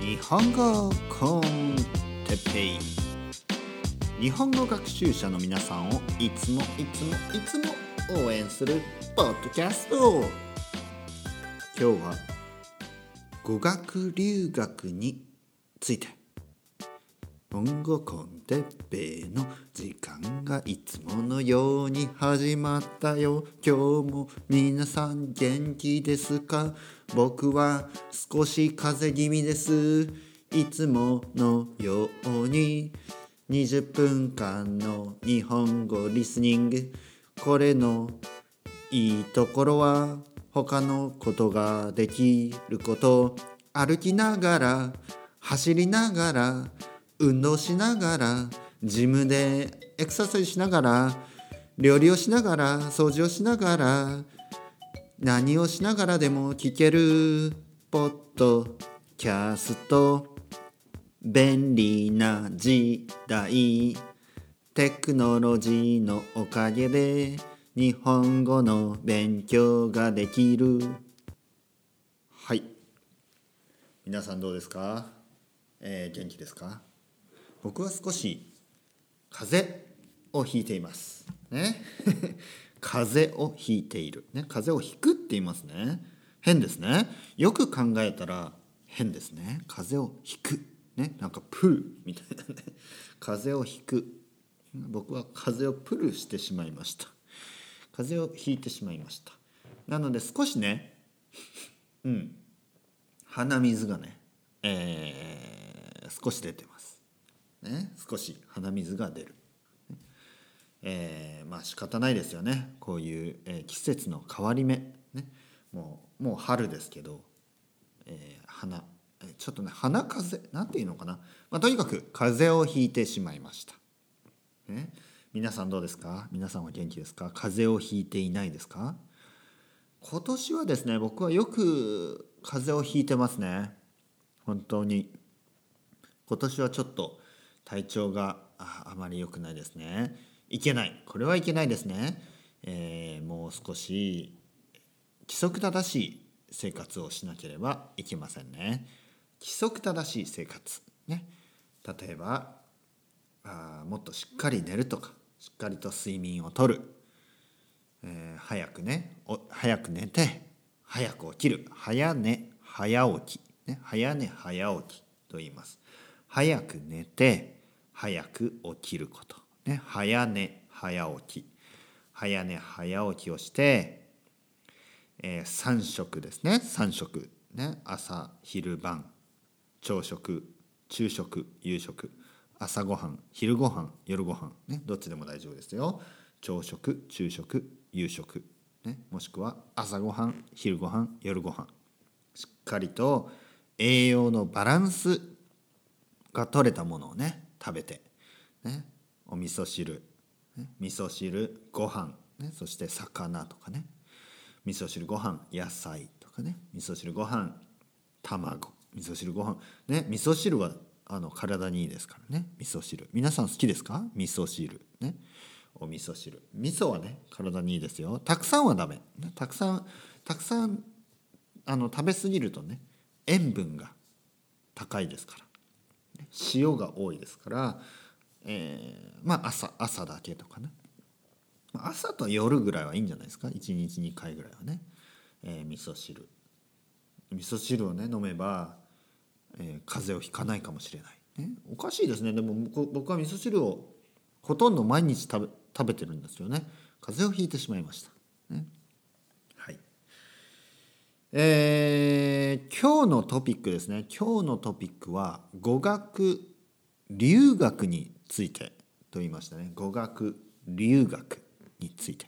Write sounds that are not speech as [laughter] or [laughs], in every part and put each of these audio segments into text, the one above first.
日本語コンテペイ。日本語学習者の皆さんをいつもいつもいつも応援するポッドキャスト。今日は語学留学について。日本語コンテッペイの時間がいつものように始まったよ。今日も皆さん元気ですか？僕は少し風邪気味です。いつものように。20分間の日本語リスニング。これのいいところは他のことができること。歩きながら走りながら運動しながらジムでエクササイズしながら料理をしながら掃除をしながら何をしながらでも聞けるポッドキャスト。便利な時代。テクノロジーのおかげで日本語の勉強ができる。はい。皆さんどうですか、えー、元気ですか？僕は少し風邪をひいています。ね？[laughs] 風邪をひいている、ね、風邪をひくって言いますね。変ですね。よく考えたら変ですね。風邪をひく。ねなんかプルみたいなね。風邪をひく。僕は風邪をプルしてしまいました。風邪をひいてしまいました。なので少しねうん。鼻水がね、えー、少し出てます。ね少し鼻水が出る。えー、まあ仕方ないですよね。こういう、えー、季節の変わり目、ね、もうもう春ですけど、えー、鼻ちょっとね鼻風なんていうのかな、まあ、とにかく風邪をひいてしまいました、ね、皆さんどうですか？皆さんは元気ですか？風邪をひいていないですか？今年はですね僕はよく風邪をひいてますね。本当に。今年はちょっと体調があまり良くないですね。いけない。これはいけないですね、えー、もう少し規則正しい生活をしなければいけませんね。規則正しい生活ね。例えばあもっとしっかり寝るとかしっかりと睡眠をとる、えー、早くねお早く寝て早く起きる。早寝早起き、ね、早寝早起きと言います。早く寝て早く起きること。ね、早寝早起き。早寝早起きをして、えー、3食ですね。3食。ね。朝昼晩。朝食。昼食。夕食。朝ごはん。昼ごはん。夜ごはん。ね。どっちでも大丈夫ですよ。朝食。昼食。夕食、ね、もしくは朝ごはん。昼ごはん。夜ごはん。しっかりと栄養のバランスが取れたものをね食べて、ね、お味噌汁、ね、味噌汁ご飯、ね、そして魚とかね。味噌汁ご飯野菜とかね。味噌汁ご飯卵。味噌汁ご飯。ね味噌汁はあの体にいいですからね。味噌汁。皆さん好きですか？味噌汁。ね。お味噌汁。味噌はね体にいいですよ。たくさんはダメ、たくさんたくさんあの食べ過ぎるとね塩分が高いですから。塩が多いですからえー、まあ朝朝だけとかね。朝と夜ぐらいはいいんじゃないですか？1日2回ぐらいはね、えー、味噌汁。味噌汁をね飲めば、えー、風邪をひかないかもしれない、ね、おかしいですね。でも僕は味噌汁をほとんど毎日食べ食べてるんですよね。風邪をひいてしまいました、ね、はい。えー、今日のトピックですね。今日のトピックは語学留学についてと言いましたね。語学留学。について、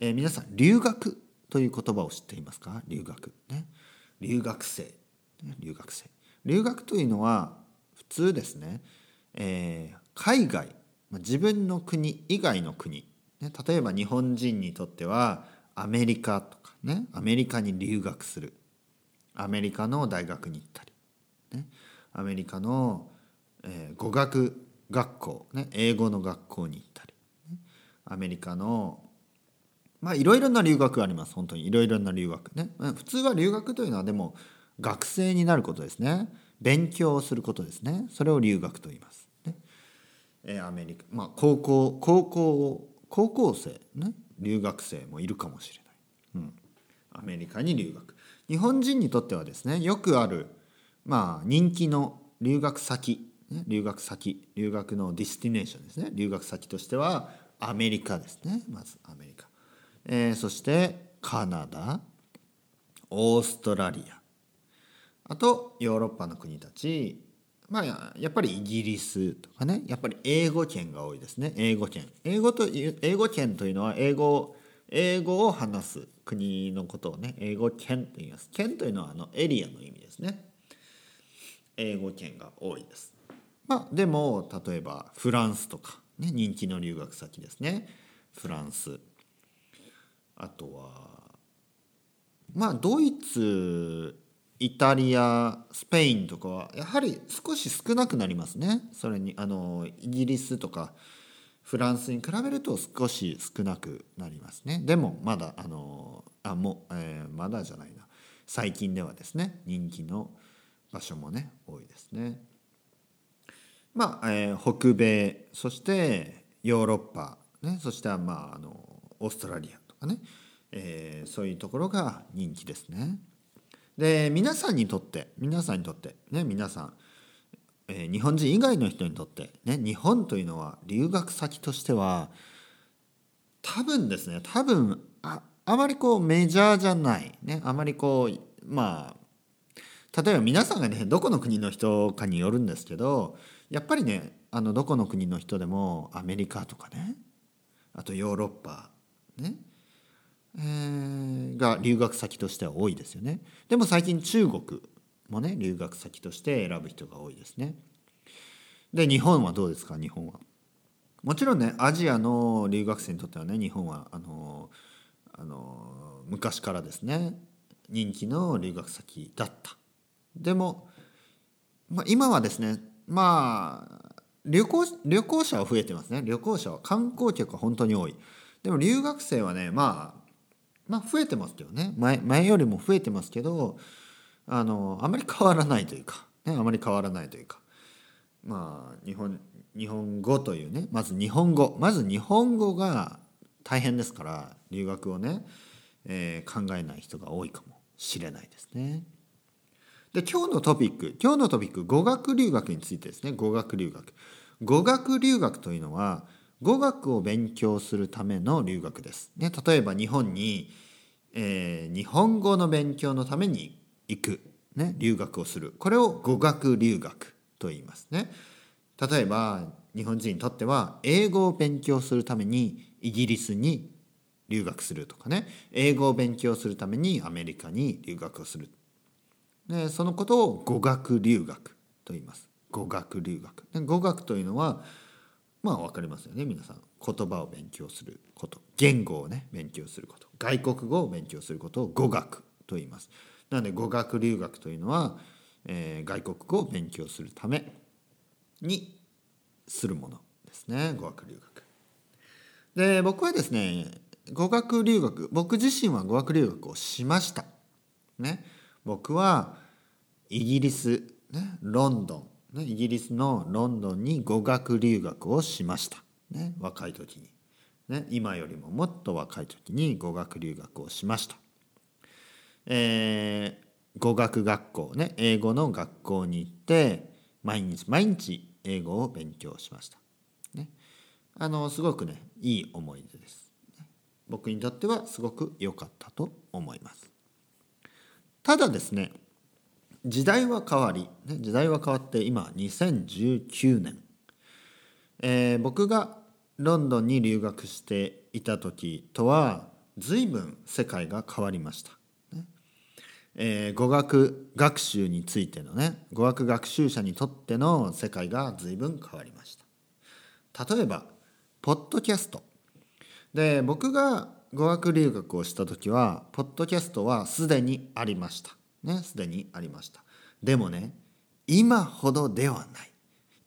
えー、皆さん留学という言葉を知っていますか？留学。ね。留学生。留学生。留学というのは普通ですね、えー、海外。自分の国以外の国、ね、例えば日本人にとってはアメリカとか。ねアメリカに留学する。アメリカの大学に行ったり、ね、アメリカのえー、語学学校、ね、英語の学校に行ったり、アメリカのまあいろいろな留学があります本当に。いろいろな留学ね、普通は留学というのはでも学生になることですね。勉強をすることですね。それを留学と言います、ね。えアメリカまあ高校高校高校生ね。留学生もいるかもしれない、うん、アメリカに留学。日本人にとってはですねよくあるまあ人気の留学先留学先留学の destination ですね。留学先としてはアメリカですね。まずアメリカ、えーそしてカナダ。オーストラリア。あとヨーロッパの国たち。まあやっぱりイギリスとかね。やっぱり英語圏が多いですね。英語圏。英語と英語圏というのは英語英語を話す国のことをね英語圏と言います。圏というのはあのエリアの意味ですね。英語圏が多いです。まあでも例えばフランスとか、ね、人気の留学先ですね。フランス。あとはまあドイツイタリアスペインとかはやはり少し少なくなりますね。それにあのイギリスとかフランスに比べると少し少なくなりますね。でもまだあのあもう、えーまだじゃないな。最近ではですね人気の場所もね多いですね。まあ、えー北米そしてヨーロッパ、ね、そしてまああのオーストラリアとかね、えーそういうところが人気ですね。で皆さんにとって皆さんにとってね皆さん、えー日本人以外の人にとってね日本というのは留学先としては多分ですね多分ああまりこうメジャーじゃないねあまりこうまあ例えば皆さんがねどこの国の人かによるんですけどやっぱりねあのどこの国の人でもアメリカとかねあとヨーロッパね、えーが留学先としては多いですよね。でも最近中国もね留学先として選ぶ人が多いですね。で日本はどうですか？日本は。もちろんねアジアの留学生にとってはね日本はあのあの昔からですね人気の留学先だった。でも、まあ、今はですねまあ旅行旅行者は増えてますね。旅行者は観光客は本当に多い。でも留学生はねまあまあ増えてますけどね。前前よりも増えてますけどあのあまり変わらないというか、ね、あまり変わらないというか。まあ日本日本語というねまず日本語。まず日本語が大変ですから留学をね、えー考えない人が多いかもしれないですね。で今日のトピック今日のトピック語学留学についてですね。語学留学。語学留学というのは語学を勉強するための留学です。ね、例えば日本に、えー日本語の勉強のために行く、ね、留学をする。これを語学留学と言いますね。例えば日本人にとっては英語を勉強するためにイギリスに留学するとかね。英語を勉強するためにアメリカに留学をする。でそのことを語学留学と言います。語学留学。で語学というのはまあ分かりますよね。皆さん言葉を勉強すること。言語をね勉強すること。外国語を勉強することを語学と言います。なので語学留学というのは、えー外国語を勉強するためにするものですね。語学留学。で僕はですね語学留学僕自身は語学留学をしました。ね。僕はイギリス、ね、ロンドン、ね、イギリスのロンドンに語学留学をしました、ね、若い時に、ね、今よりももっと若い時に語学留学をしました、えー語学学校ね英語の学校に行って毎日毎日英語を勉強しました、ね、あのすごくねいい思い出です。僕にとってはすごく良かったと思います。ただですね時代は変わり時代は変わって今2019年、えー僕がロンドンに留学していた時とは随分世界が変わりました、ね。えー語学学習についてのね語学学習者にとっての世界が随分変わりました。例えばポッドキャスト。で僕が語学留学をした時はポッドキャストはすでにありました。ねすでにありました。でもね今ほどではない。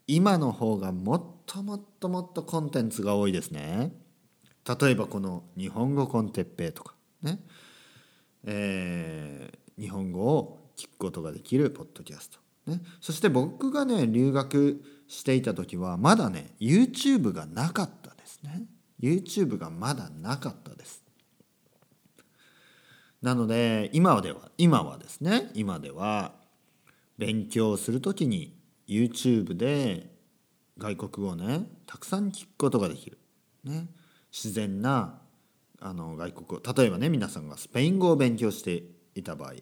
今の方がもっともっともっとコンテンツが多いですね。例えばこの日本語コンテッペイとか。ね、えー日本語を聞くことができるポッドキャスト。ね、そして僕がね留学していた時はまだね YouTube がなかったですね。YouTube がまだなかったです。なので今では今はですね今では勉強する時に YouTube で外国語をねたくさん聞くことができる、ね、自然なあの外国語。例えばね皆さんがスペイン語を勉強していた場合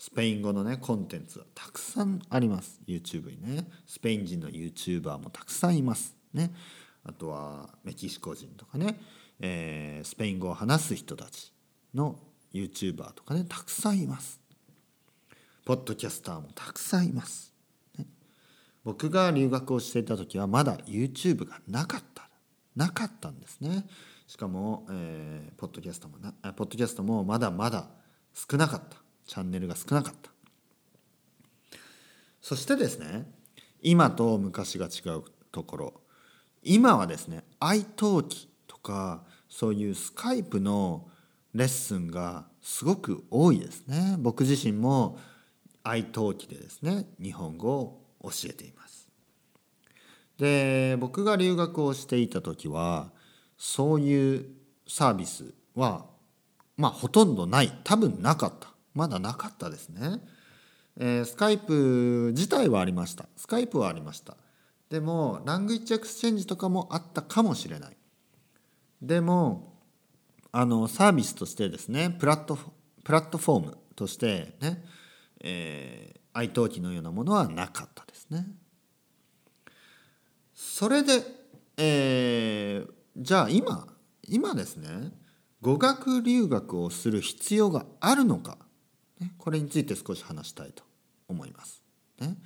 スペイン語のねコンテンツはたくさんあります。YouTube にね。スペイン人の YouTuber もたくさんいます。ね。あとはメキシコ人とかね、えー、スペイン語を話す人たちの YouTuber とかねたくさんいます。ポッドキャスターもたくさんいます、ね、僕が留学をしていた時はまだ YouTube がなかった。なかったんですね。しかも、えー、ポッドキャストもなポッドキャストもまだまだ少なかった。チャンネルが少なかった。そしてですね今と昔が違うところ。今はですね iTalk とかそういうスカイプのレッスンがすごく多いですね僕自身も iTalk でですね日本語を教えていますで僕が留学をしていた時はそういうサービスはまあほとんどない多分なかったまだなかったですね。えー、スカイプ自体はありました。スカイプはありました。でも、ラングイッチエクスチェンジとかもあったかもしれない。でも、あの、サービスとしてですね、プラットプラットフォームとしてね、えー、iTalki のようなものはなかったですね。それで、えー、じゃあ今、今ですね、語学留学をする必要があるのかね、これについて少し話したいと思います。ね、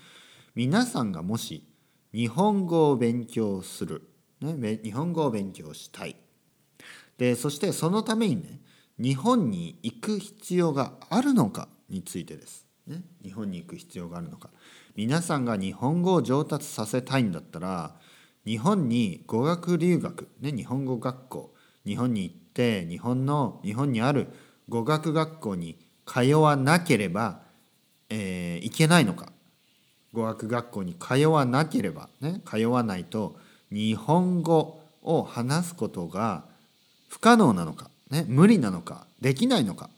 皆さんがもし日本語を勉強する、ね、日本語を勉強したい。でそしてそのためにね日本に行く必要があるのかについてです。ね、日本に行く必要があるのか。皆さんが日本語を上達させたいんだったら日本に語学留学、ね、日本語学校。日本に行って日本の日本にある語学学校に通わなければ、えー、いけないのか。語学学校に通わなければね通わないと日本語を話すことが不可能なのか、ね、無理なのかできないのか、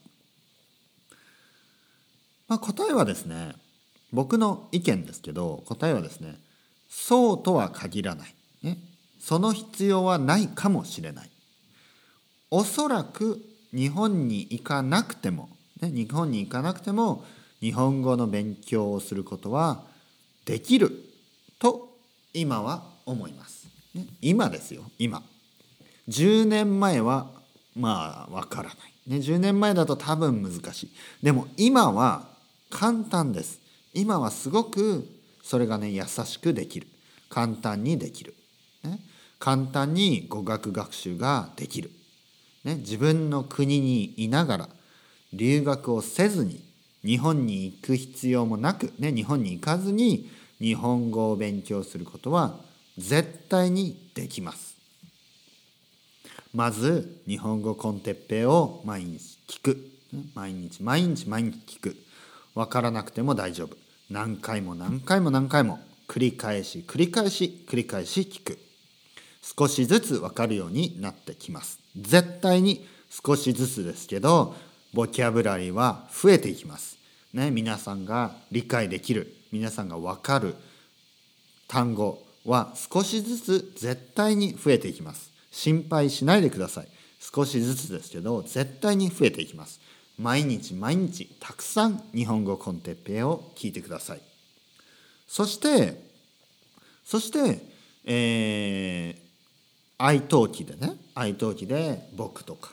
まあ、答えはですね僕の意見ですけど答えはですねそうとは限らない、ね、その必要はないかもしれない。おそらく日本に行かなくてもね、日本に行かなくても日本語の勉強をすることはできると今は思います。ね、今ですよ今。10年前はまあわからない。ね、10年前だと多分難しい。でも今は簡単です。今はすごくそれがね優しくできる。簡単にできる。ね、簡単に語学学習ができる。ね、自分の国にいながら留学をせずに日本に行く必要もなく、ね、日本に行かずに日本語を勉強することは絶対にできます。まず日本語コンテッペイを毎日聞く。毎日毎日毎日聞く。分からなくても大丈夫。何回も何回も何回も繰り返し繰り返し繰り返し聞く。少しずつ分かるようになってきます。絶対に少しずつですけどボキャブラリーは増えていきます。ね、皆さんが理解できる皆さんが分かる単語は少しずつ絶対に増えていきます。心配しないでください。少しずつですけど絶対に増えていきます。毎日毎日たくさん日本語コンテッペイを聞いてください。そしてそしてえー、愛登記でね愛登記で僕とか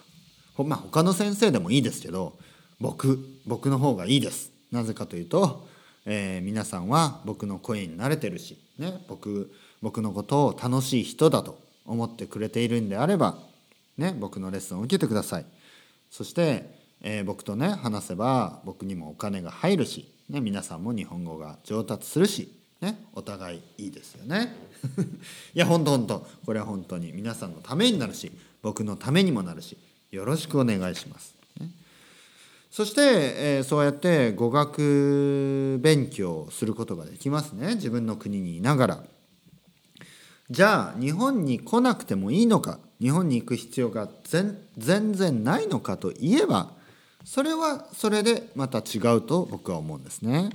まあ他の先生でもいいですけど僕僕の方がいいですなぜかというと、えー、皆さんは僕の声に慣れてるし、ね、僕僕のことを楽しい人だと思ってくれているんであれば、ね、僕のレッスンを受けてくださいそして、えー、僕とね話せば僕にもお金が入るし、ね、皆さんも日本語が上達するし、ね、お互いいいですよね [laughs] いや本当本当これは本当に皆さんのためになるし僕のためにもなるしよろしくお願いします。そして、えー、そうやって語学勉強することができますね。自分の国にいながら。じゃあ日本に来なくてもいいのか？日本に行く必要が全然ないのかといえばそれはそれでまた違うと僕は思うんですね。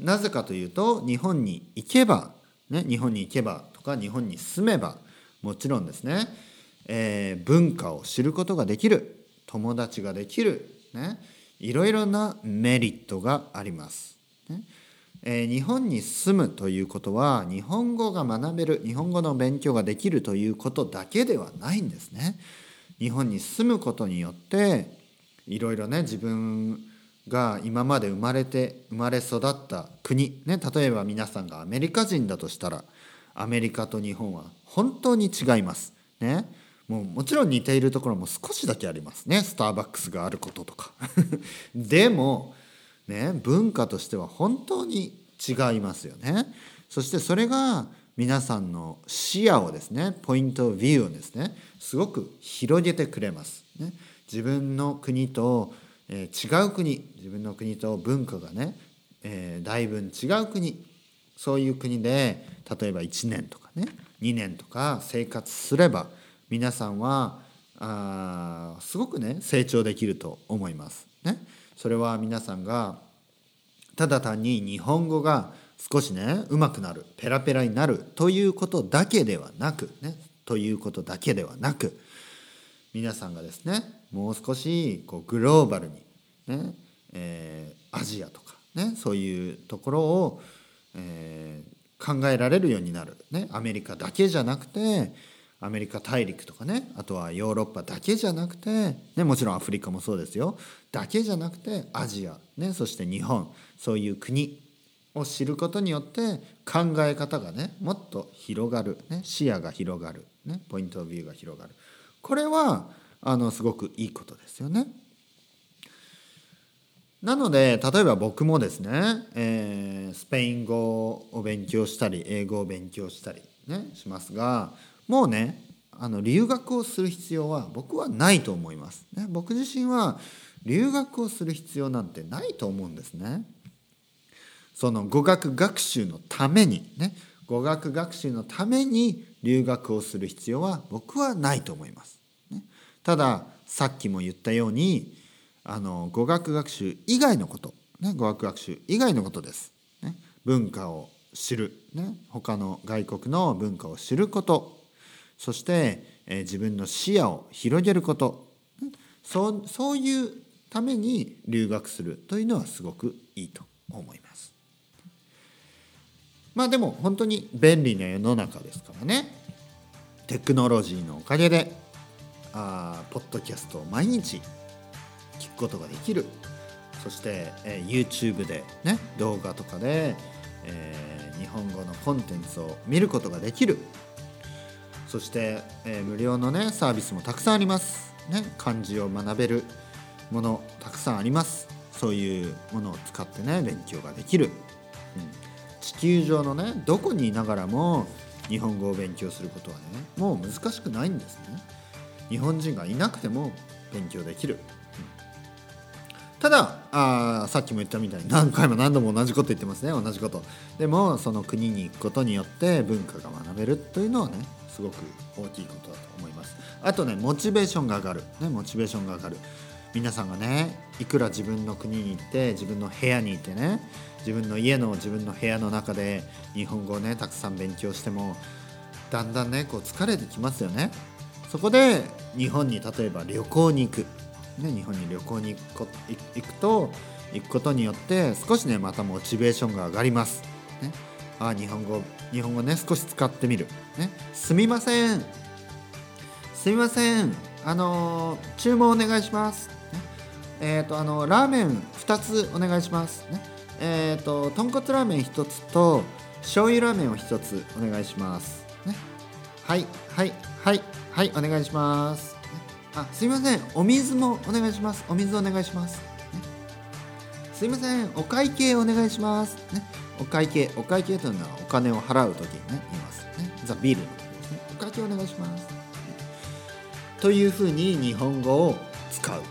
なぜかというと日本に行けば、ね、日本に行けばとか日本に住めばもちろんですね、えー、文化を知ることができる。友達ができる、ね、いろいろなメリットがあります。ねえー、日本に住むということは日本語が学べる日本語の勉強ができるということだけではないんですね。日本に住むことによっていろいろね自分が今まで生まれて生まれ育った国、ね、例えば皆さんがアメリカ人だとしたらアメリカと日本は本当に違います。ね、もうもちろん似ているところも少しだけありますね。スターバックスがあることとか。[laughs] でもね文化としては本当に違いますよね。そしてそれが皆さんの視野をですねポイントビューをですねすごく広げてくれます、ね、自分の国と、えー、違う国自分の国と文化がね、えー、だいぶ違う国そういう国で例えば1年とかね2年とか生活すれば皆さんはあすごくね成長できると思います。ね、それは皆さんがただ単に日本語が少しね上手くなるペラペラになるということだけではなくねということだけではなく皆さんがですねもう少しこうグローバルにね、えー、アジアとかねそういうところを、えー、考えられるようになる、ね、アメリカだけじゃなくてアメリカ大陸とかねあとはヨーロッパだけじゃなくて、ね、もちろんアフリカもそうですよだけじゃなくてアジア、ね、そして日本そういう国を知ることによって考え方がねもっと広がる、ね、視野が広がる、ね、ポイントビューが広がるこれはあのすごくいいことですよね。なので例えば僕もですね、えー、スペイン語を勉強したり英語を勉強したり、ね、しますがもうねあの留学をする必要は僕はないと思います。ね、僕自身は留学をする必要なんてないと思うんですね。その語学学習のためにね語学学習のために留学をする必要は僕はないと思います。ね、たださっきも言ったようにあの語学学習以外のこと、ね、語学学習以外のことです。ね、文化を知る、ね、他の外国の文化を知ることそして、え、自分の視野を広げること。そうそういうために留学するというのはすごくいいと思います。まあでも本当に便利な世の中ですからね。テクノロジーのおかげであポッドキャストを毎日聞くことができる。そして、えー、YouTube でね動画とかで、えー、日本語のコンテンツを見ることができる。そして、えー、無料のねサービスもたくさんあります、ね、漢字を学べるものたくさんあります。そういうものを使ってね勉強ができる、うん、地球上のねどこにいながらも日本語を勉強することはねもう難しくないんですね。日本人がいなくても勉強できる、うん。ただあさっきも言ったみたいに何回も何度も同じこと言ってますね。同じこと。でもその国に行くことによって文化が学べるというのはねすごく大きいことだと思います。あとねモチベーションが上がる、ね、モチベーションが上がる。皆さんがねいくら自分の国に行って自分の部屋にいてね自分の家の自分の部屋の中で日本語をねたくさん勉強してもだんだんねこう疲れてきますよね。そこで日本に例えば旅行に行く、ね、日本に旅行に行く行くと行くことによって少しねまたモチベーションが上がります、ね、あ日本語日本語ね少し使ってみる、ね、すみません。すみません。あの注文お願いします、ね、えっ、ー、とあのラーメン2つお願いします。ね。えっ、ー、と豚骨ラーメン1つと醤油ラーメンを1つお願いします。ね。はいはいはいはいお願いします、あすいません。お水もお願いします。お水お願いします、ね、すいません。お会計お願いします。ね。お会計お会計というのはお金を払う時にね言いますよね。ザ・ビールの時ですね。お会計お願いします。というふうに日本語を使う、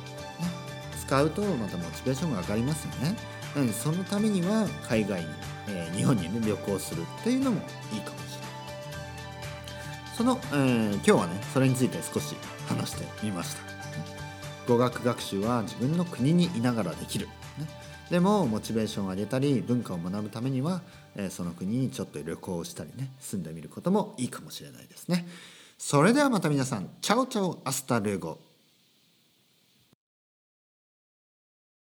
使使うとまたモチベーションが上がりますよね。なのでそのためには海外に、えー、日本にね旅行するっていうのもいいかもしれない。その、えー、今日はねそれについて少し話してみました。語学学習は自分の国にいながらできる、ね、でもモチベーションを上げたり文化を学ぶためには、え、その国にちょっと旅行をしたりね住んでみることもいいかもしれないですね。それではまた皆さん ciao ciao hasta luego。